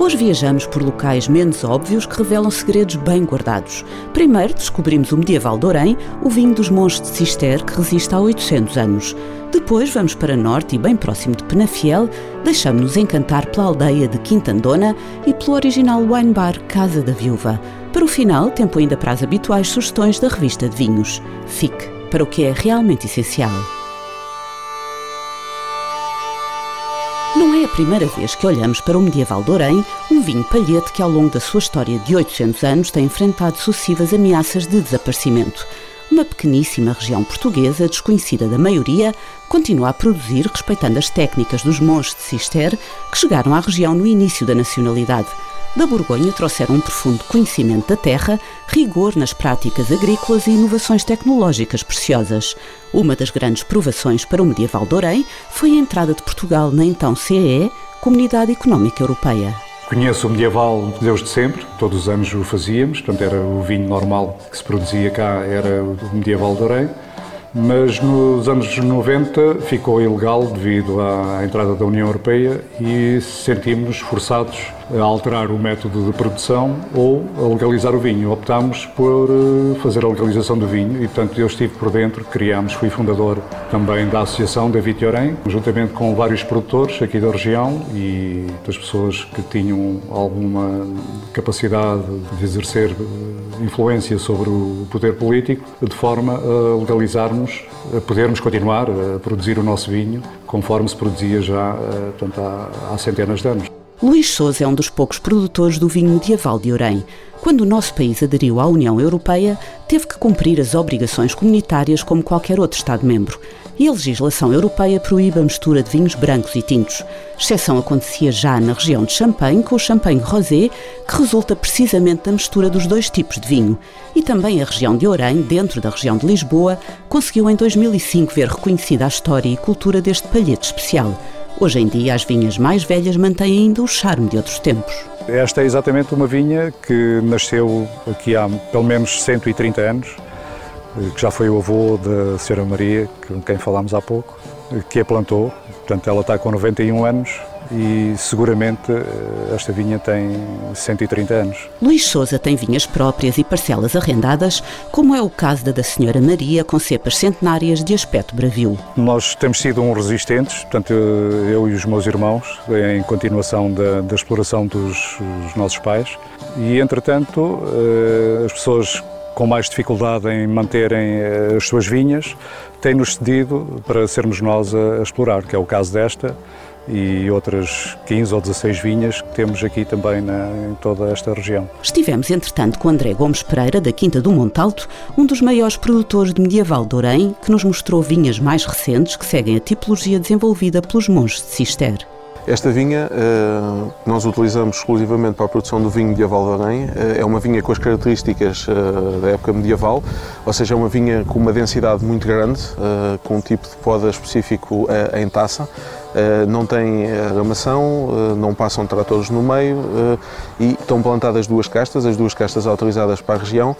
Hoje viajamos por locais menos óbvios que revelam segredos bem guardados. Primeiro descobrimos o medieval de Orém, o vinho dos monges de Cister, que resiste há 800 anos. Depois vamos para norte e bem próximo de Penafiel, deixamos-nos encantar pela aldeia de Quintandona e pelo original wine bar Casa da Viúva. Para o final, tempo ainda para as habituais sugestões da revista de vinhos. Fique para o que é realmente essencial. A primeira vez que olhamos para o medieval de Orém, um vinho palhete que ao longo da sua história de 800 anos tem enfrentado sucessivas ameaças de desaparecimento. Uma pequeníssima região portuguesa, desconhecida da maioria, continua a produzir respeitando as técnicas dos monges de Cister que chegaram à região no início da nacionalidade. Da Borgonha trouxeram um profundo conhecimento da terra, rigor nas práticas agrícolas e inovações tecnológicas preciosas. Uma das grandes provações para o medieval de Orém foi a entrada de Portugal na então CEE, Comunidade Económica Europeia. Conheço o medieval desde sempre, todos os anos o fazíamos, portanto era o vinho normal que se produzia cá, era o medieval de Orém mas nos anos 90 ficou ilegal devido à entrada da União Europeia e sentimos-nos forçados a alterar o método de produção ou a legalizar o vinho. Optámos por eh, fazer a legalização do vinho e, portanto, eu estive por dentro, criámos, fui fundador também da Associação da Vitiorém, juntamente com vários produtores aqui da região e das pessoas que tinham alguma capacidade de exercer eh, influência sobre o poder político, de forma a legalizarmos, a podermos continuar a produzir o nosso vinho conforme se produzia já eh, portanto, há, há centenas de anos. Luís Souza é um dos poucos produtores do vinho medieval de Orém. Quando o nosso país aderiu à União Europeia, teve que cumprir as obrigações comunitárias como qualquer outro Estado-membro. E a legislação europeia proíbe a mistura de vinhos brancos e tintos. Exceção acontecia já na região de Champagne, com o Champagne Rosé, que resulta precisamente da mistura dos dois tipos de vinho. E também a região de Orém, dentro da região de Lisboa, conseguiu em 2005 ver reconhecida a história e cultura deste palhete especial. Hoje em dia, as vinhas mais velhas mantêm ainda o charme de outros tempos. Esta é exatamente uma vinha que nasceu aqui há pelo menos 130 anos, que já foi o avô da Senhora Maria, com quem falámos há pouco, que a plantou. Portanto, ela está com 91 anos e seguramente eh, esta vinha tem 130 anos. Luís Souza tem vinhas próprias e parcelas arrendadas, como é o caso da da Senhora Maria, com cepas centenárias de aspecto bravio. Nós temos sido um resistentes, portanto eu e os meus irmãos, em continuação da, da exploração dos, dos nossos pais, e entretanto eh, as pessoas com mais dificuldade em manterem eh, as suas vinhas, têm-nos cedido para sermos nós a, a explorar, que é o caso desta, e outras 15 ou 16 vinhas que temos aqui também na, em toda esta região. Estivemos, entretanto, com André Gomes Pereira, da Quinta do Montalto, um dos maiores produtores de medieval de Orém, que nos mostrou vinhas mais recentes que seguem a tipologia desenvolvida pelos monges de Cister. Esta vinha, uh, nós utilizamos exclusivamente para a produção do vinho medieval de Arém, uh, é uma vinha com as características uh, da época medieval, ou seja, é uma vinha com uma densidade muito grande, com um tipo de poda específico em taça, eh, não tem aramação, eh, não passam tratores no meio eh, e estão plantadas duas castas, as duas castas autorizadas para a região,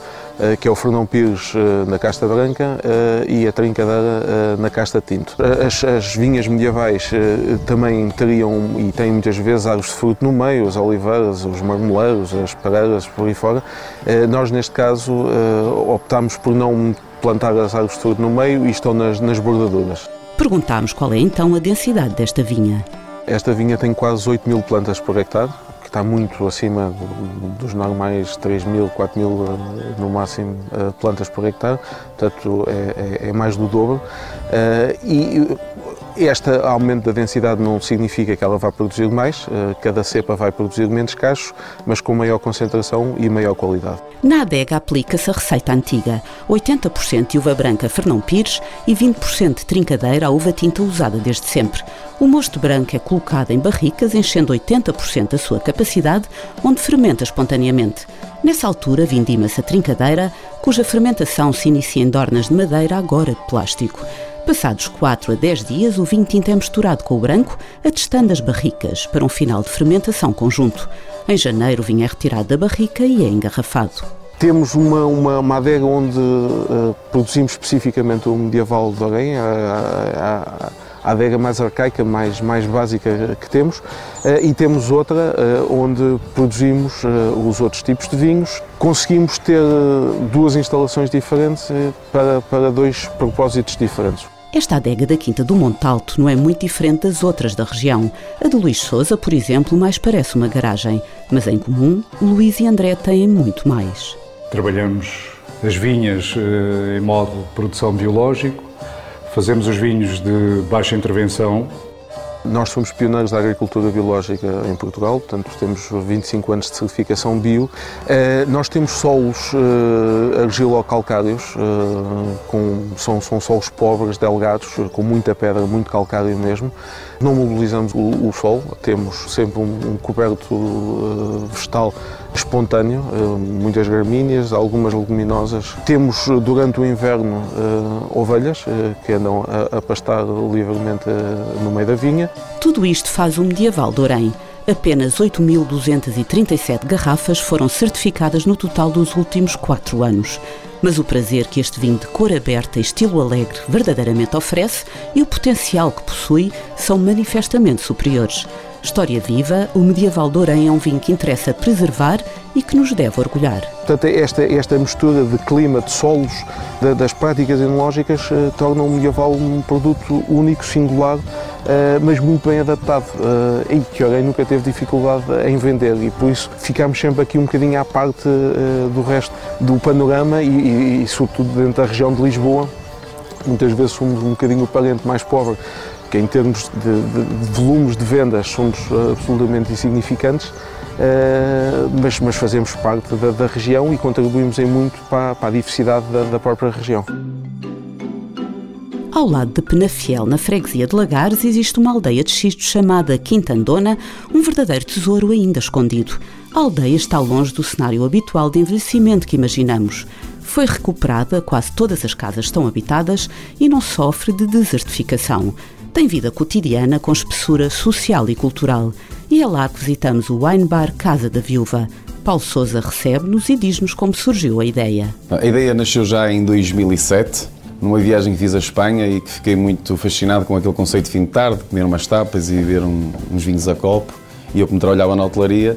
que é o Fernão Pires na casta branca e a Trincadeira na casta tinto. As, as vinhas medievais também teriam e têm muitas vezes árvores de fruto no meio, as oliveiras, os marmoleiros, as pareiras, por aí fora. Nós, neste caso, optámos por não plantar as árvores de fruto no meio e estão nas, nas bordaduras. Perguntámos qual é então a densidade desta vinha. Esta vinha tem quase 8 mil plantas por hectare, que está muito acima dos normais 3 mil, 4 mil eh, no máximo eh, plantas por hectare, portanto é, é, é mais do dobro. Eh, e Este aumento da densidade não significa que ela vá produzir mais, eh, cada cepa vai produzir menos cachos, mas com maior concentração e maior qualidade. Na adega aplica-se a receita antiga, 80% de uva branca Fernão Pires e 20% de trincadeira à uva tinta usada desde sempre. O mosto branco é colocado em barricas, enchendo 80% da sua capacidade, onde fermenta espontaneamente. Nessa altura, vindima-se a trincadeira, cuja fermentação se inicia em dornas de madeira, agora de plástico. Passados 4 a 10 dias, o vinho tinto é misturado com o branco, atestando as barricas, para um final de fermentação conjunto. Em janeiro, o vinho é retirado da barrica e é engarrafado. Temos uma, uma, uma adega onde uh, produzimos especificamente o medieval de Orém, a, a, a, adega mais arcaica, mais, mais básica que temos, uh, e temos outra uh, onde produzimos os outros tipos de vinhos. Conseguimos ter duas instalações diferentes para, para dois propósitos diferentes. Esta adega da Quinta do Monte Alto não é muito diferente das outras da região. A de Luís Souza, por exemplo, mais parece uma garagem, mas em comum, Luís e André têm muito mais. Trabalhamos as vinhas eh, em modo produção biológico, fazemos os vinhos de baixa intervenção, nós somos pioneiros da agricultura biológica em Portugal, portanto temos 25 anos de certificação bio. Eh, nós temos solos eh, argilocalcários, eh, com, são, são solos pobres, delgados, com muita pedra, muito calcário mesmo. Não mobilizamos o, o sol, temos sempre um, um coberto vegetal espontâneo, muitas gramíneas, algumas leguminosas. Temos durante o inverno ovelhas que andam a, a pastar livremente no meio da vinha. Tudo isto faz o medieval de Orém. Apenas 8.237 garrafas foram certificadas no total dos últimos quatro anos. Mas o prazer que este vinho de cor aberta e estilo alegre verdadeiramente oferece e o potencial que possui são manifestamente superiores. História viva, o medieval de Orém é um vinho que interessa preservar e que nos deve orgulhar. Portanto, esta, esta mistura de clima, de solos, de, das práticas enológicas, eh, torna o medieval um produto único, singular, mas muito bem adaptado eh, e que Orém nunca teve dificuldade em vender e por isso ficamos sempre aqui um bocadinho à parte do resto do panorama e, e, e sobretudo dentro da região de Lisboa. Muitas vezes somos um bocadinho o parente mais pobre que em termos de, de, de volumes de vendas somos absolutamente insignificantes, uh, mas, mas, fazemos parte da, da, região e contribuímos em muito para, para a diversidade da, da, própria região. Ao lado de Penafiel, na freguesia de Lagares, existe uma aldeia de xisto chamada Quintandona, um verdadeiro tesouro ainda escondido. A aldeia está longe do cenário habitual de envelhecimento que imaginamos. Foi recuperada, quase todas as casas estão habitadas e não sofre de desertificação tem vida cotidiana com espessura social e cultural. E é lá que visitamos o Wine Bar Casa da Viúva. Paulo Souza recebe-nos e diz-nos como surgiu a ideia. A ideia nasceu já em 2007, numa viagem que fiz à Espanha e que fiquei muito fascinado com aquele conceito de fim de tarde, comer umas tapas e beber um, uns vinhos a copo. E eu, como trabalhava na hotelaria,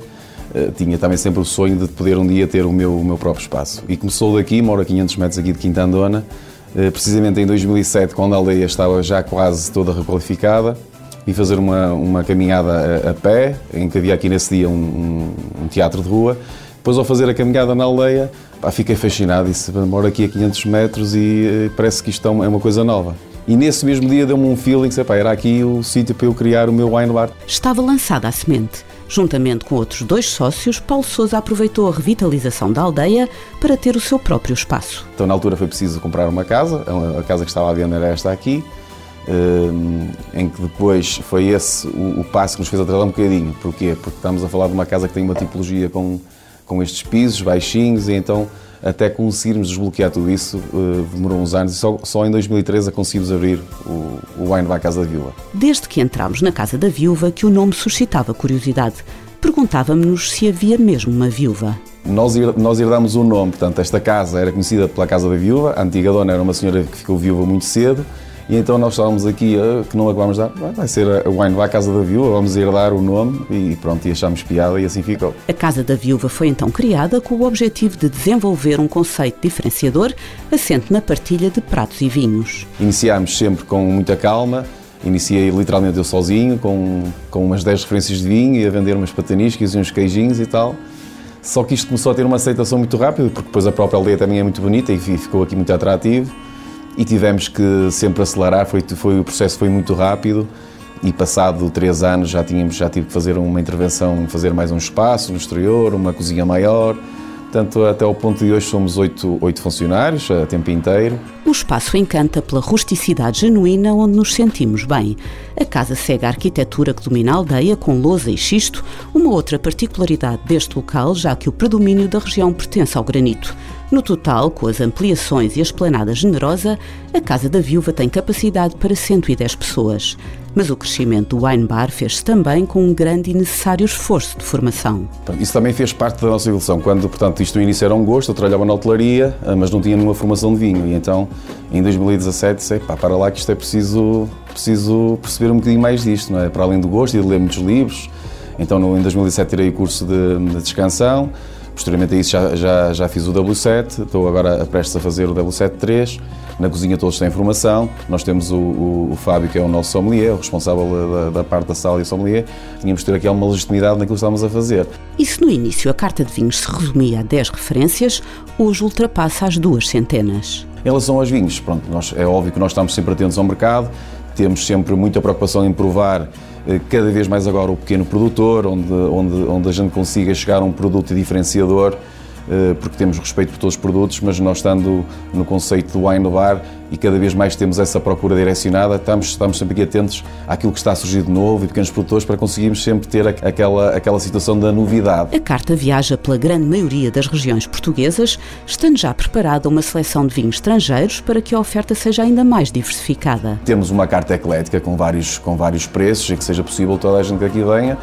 eh, tinha também sempre o sonho de poder um dia ter o meu, o meu próprio espaço. E começou daqui, moro a 500 metros aqui de Quintandona, eh, precisamente em 2007, quando a aldeia estava já quase toda requalificada, e fazer uma, uma caminhada a, a, pé, em que havia aqui nesse dia um, um, um, teatro de rua. Depois, ao fazer a caminhada na aldeia, pá, fiquei fascinado. Disse, moro aqui a 500 metros e eh, parece que isto é uma, é uma coisa nova. E nesse mesmo dia deu-me um feeling, que era aqui o sítio para eu criar o meu wine bar. Estava lançada a semente. Juntamente com outros dois sócios, Paulo Sousa aproveitou a revitalização da aldeia para ter o seu próprio espaço. Então, na altura, foi preciso comprar uma casa. A casa que estava à venda era esta aqui, eh, em que depois foi esse o, passo que nos fez atrasar um bocadinho. Porquê? Porque estamos a falar de uma casa que tem uma tipologia com, com estes pisos baixinhos e então até conseguirmos desbloquear tudo isso, uh, demorou uns anos e só, só em 2013 conseguimos abrir o, o Wine Bar Casa da Viúva. Desde que entramos na Casa da Viúva que o nome suscitava curiosidade. Perguntávamos-nos se havia mesmo uma viúva. Nós, nós herdámos o nome, portanto, esta casa era conhecida pela Casa da Viúva, a antiga dona era uma senhora que ficou viúva muito cedo, e então nós estávamos aqui, uh, que não acabámos de dar, vai ser a Wine Bar Casa da Viúva, vamos herdar o nome e pronto, e achámos piada e assim ficou. A Casa da Viúva foi então criada com o objetivo de desenvolver um conceito diferenciador assente na partilha de pratos e vinhos. Iniciámos sempre com muita calma, iniciei literalmente eu sozinho, com, com umas 10 referências de vinho e a vender umas pataniscas e uns queijinhos e tal. Só que isto começou a ter uma aceitação muito rápida, porque depois a própria aldeia também é muito bonita e ficou aqui muito atrativo. E tivemos que sempre acelerar, foi, foi, o processo foi muito rápido e passado três anos já tínhamos já tive que fazer uma intervenção, fazer mais um espaço no exterior, uma cozinha maior, Portanto, até ao ponto de hoje somos oito, oito funcionários, a tempo inteiro. O espaço encanta pela rusticidade genuína onde nos sentimos bem. A casa segue a arquitetura que domina a aldeia, com lousa e xisto, uma outra particularidade deste local, já que o predomínio da região pertence ao granito. No total, com as ampliações e a esplanada generosa, a Casa da Viúva tem capacidade para 110 pessoas. Mas o crescimento do wine bar fez-se também com um grande e necessário esforço de formação. Isso também fez parte da nossa evolução. Quando, portanto, isto no início era um gosto, eu trabalhava na hotelaria, ah, mas não tinha nenhuma formação de vinho. E então, em 2017, disse, pá, para lá que isto é preciso, preciso perceber um bocadinho mais disto, não é? Para além do gosto e de ler muitos livros. Então, no, em 2017, tirei o curso de, de descansão. Posteriormente a isso já, já, já fiz o W7, estou agora prestes a fazer o W7-3. Na cozinha todos têm formação. Nós temos o, o, o, Fábio, que é o nosso sommelier, o responsável da, da parte da sala e sommelier. Tínhamos de ter aqui alguma legitimidade naquilo que estávamos a fazer. E se no início a carta de vinhos se resumia a 10 referências, hoje ultrapassa as duas centenas. Em relação aos vinhos, pronto, nós, é óbvio que nós estamos sempre atentos ao mercado, temos sempre muita preocupação em provar cada vez mais agora o pequeno produtor, onde, onde, onde a gente consiga chegar a um produto diferenciador eh, porque temos respeito por todos os produtos, mas nós estando no conceito do wine bar e cada vez mais temos essa procura direcionada, estamos, estamos sempre aqui atentos àquilo que está a surgir de novo e pequenos produtores para conseguirmos sempre ter aquela, aquela situação da novidade. A carta viaja pela grande maioria das regiões portuguesas, estando já preparada uma seleção de vinhos estrangeiros para que a oferta seja ainda mais diversificada. Temos uma carta eclética com vários, com vários preços e que seja possível toda a gente que aqui venha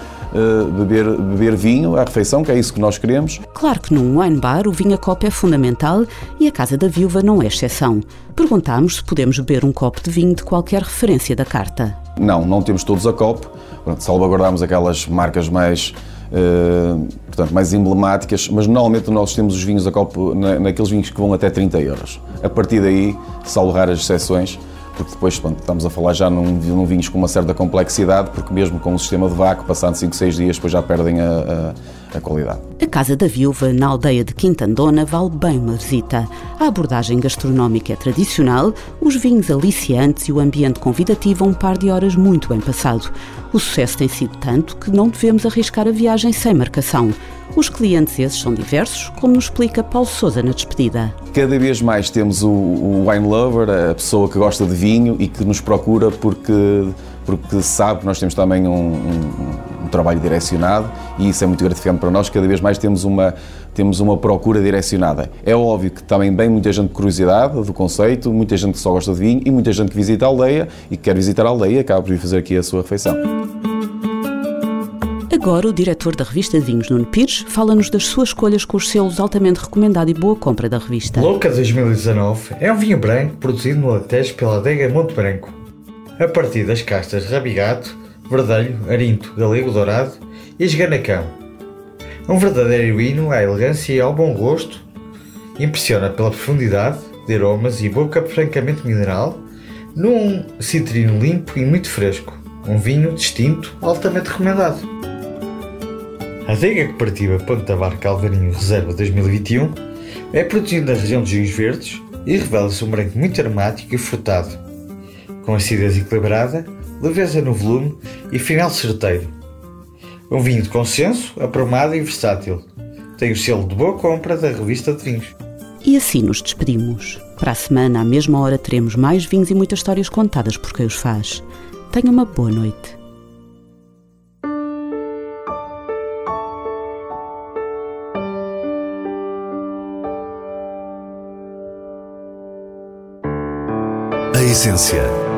beber, beber vinho à refeição, que é isso que nós queremos. Claro que num wine bar o vinho a copo é fundamental e a Casa da Viúva não é exceção. Perguntámos se podemos beber um copo de vinho de qualquer referência da carta. Não, não temos todos a copo. Salvaguardamos aquelas marcas mais Uh, portanto, mais emblemáticas, mas normalmente nós temos os vinhos a copo na, naqueles vinhos que vão até 30 euros. A partir daí, salvo raras exceções, porque depois pronto, estamos a falar já num, num vinhos com uma certa complexidade, porque mesmo com o sistema de vácuo, passando 5, 6 dias, depois já perdem a, a, a, qualidade. A Casa da Viúva, na aldeia de Quintandona, vale bem uma visita. A abordagem gastronómica é tradicional, os vinhos aliciantes e o ambiente convidativo a um par de horas muito bem passado. O sucesso tem sido tanto que não devemos arriscar a viagem sem marcação. Os clientes esses são diversos, como nos explica Paulo Souza na despedida. Cada vez mais temos o, o wine lover, a pessoa que gosta de vinho e que nos procura porque porque sabe que nós temos também um, um, um, trabalho direcionado e isso é muito gratificante para nós. Cada vez mais temos uma, temos uma procura direcionada. É óbvio que também vem muita gente de curiosidade do conceito, muita gente que só gosta de vinho e muita gente que visita a aldeia e que quer visitar a aldeia acaba por vir fazer aqui a sua refeição. Agora, o diretor da revista de vinhos, Nuno Pires, fala-nos das suas escolhas com os selos altamente recomendado e boa compra da revista. Louca 2019 é um vinho branco produzido no Alentejo pela adega Monte Branco, a partir das castas Rabigato, Verdelho, Arinto, Galego Dourado e Esganacão. Um verdadeiro hino à elegância e ao bom gosto, impressiona pela profundidade de aromas e boca francamente mineral, num citrino limpo e muito fresco, um vinho distinto altamente recomendado. A adega cooperativa Ponta Barca Alvarinho Reserva 2021 é produzida na região dos vinhos verdes e revela-se um branco muito aromático e frutado, com acidez equilibrada, leveza no volume e final certeiro. Um vinho de consenso, aprumado e versátil. Tem o selo de boa compra da revista de vinhos. E assim nos despedimos. Para a semana, à mesma hora, teremos mais vinhos e muitas histórias contadas por quem os faz. Tenha uma boa noite. A essência.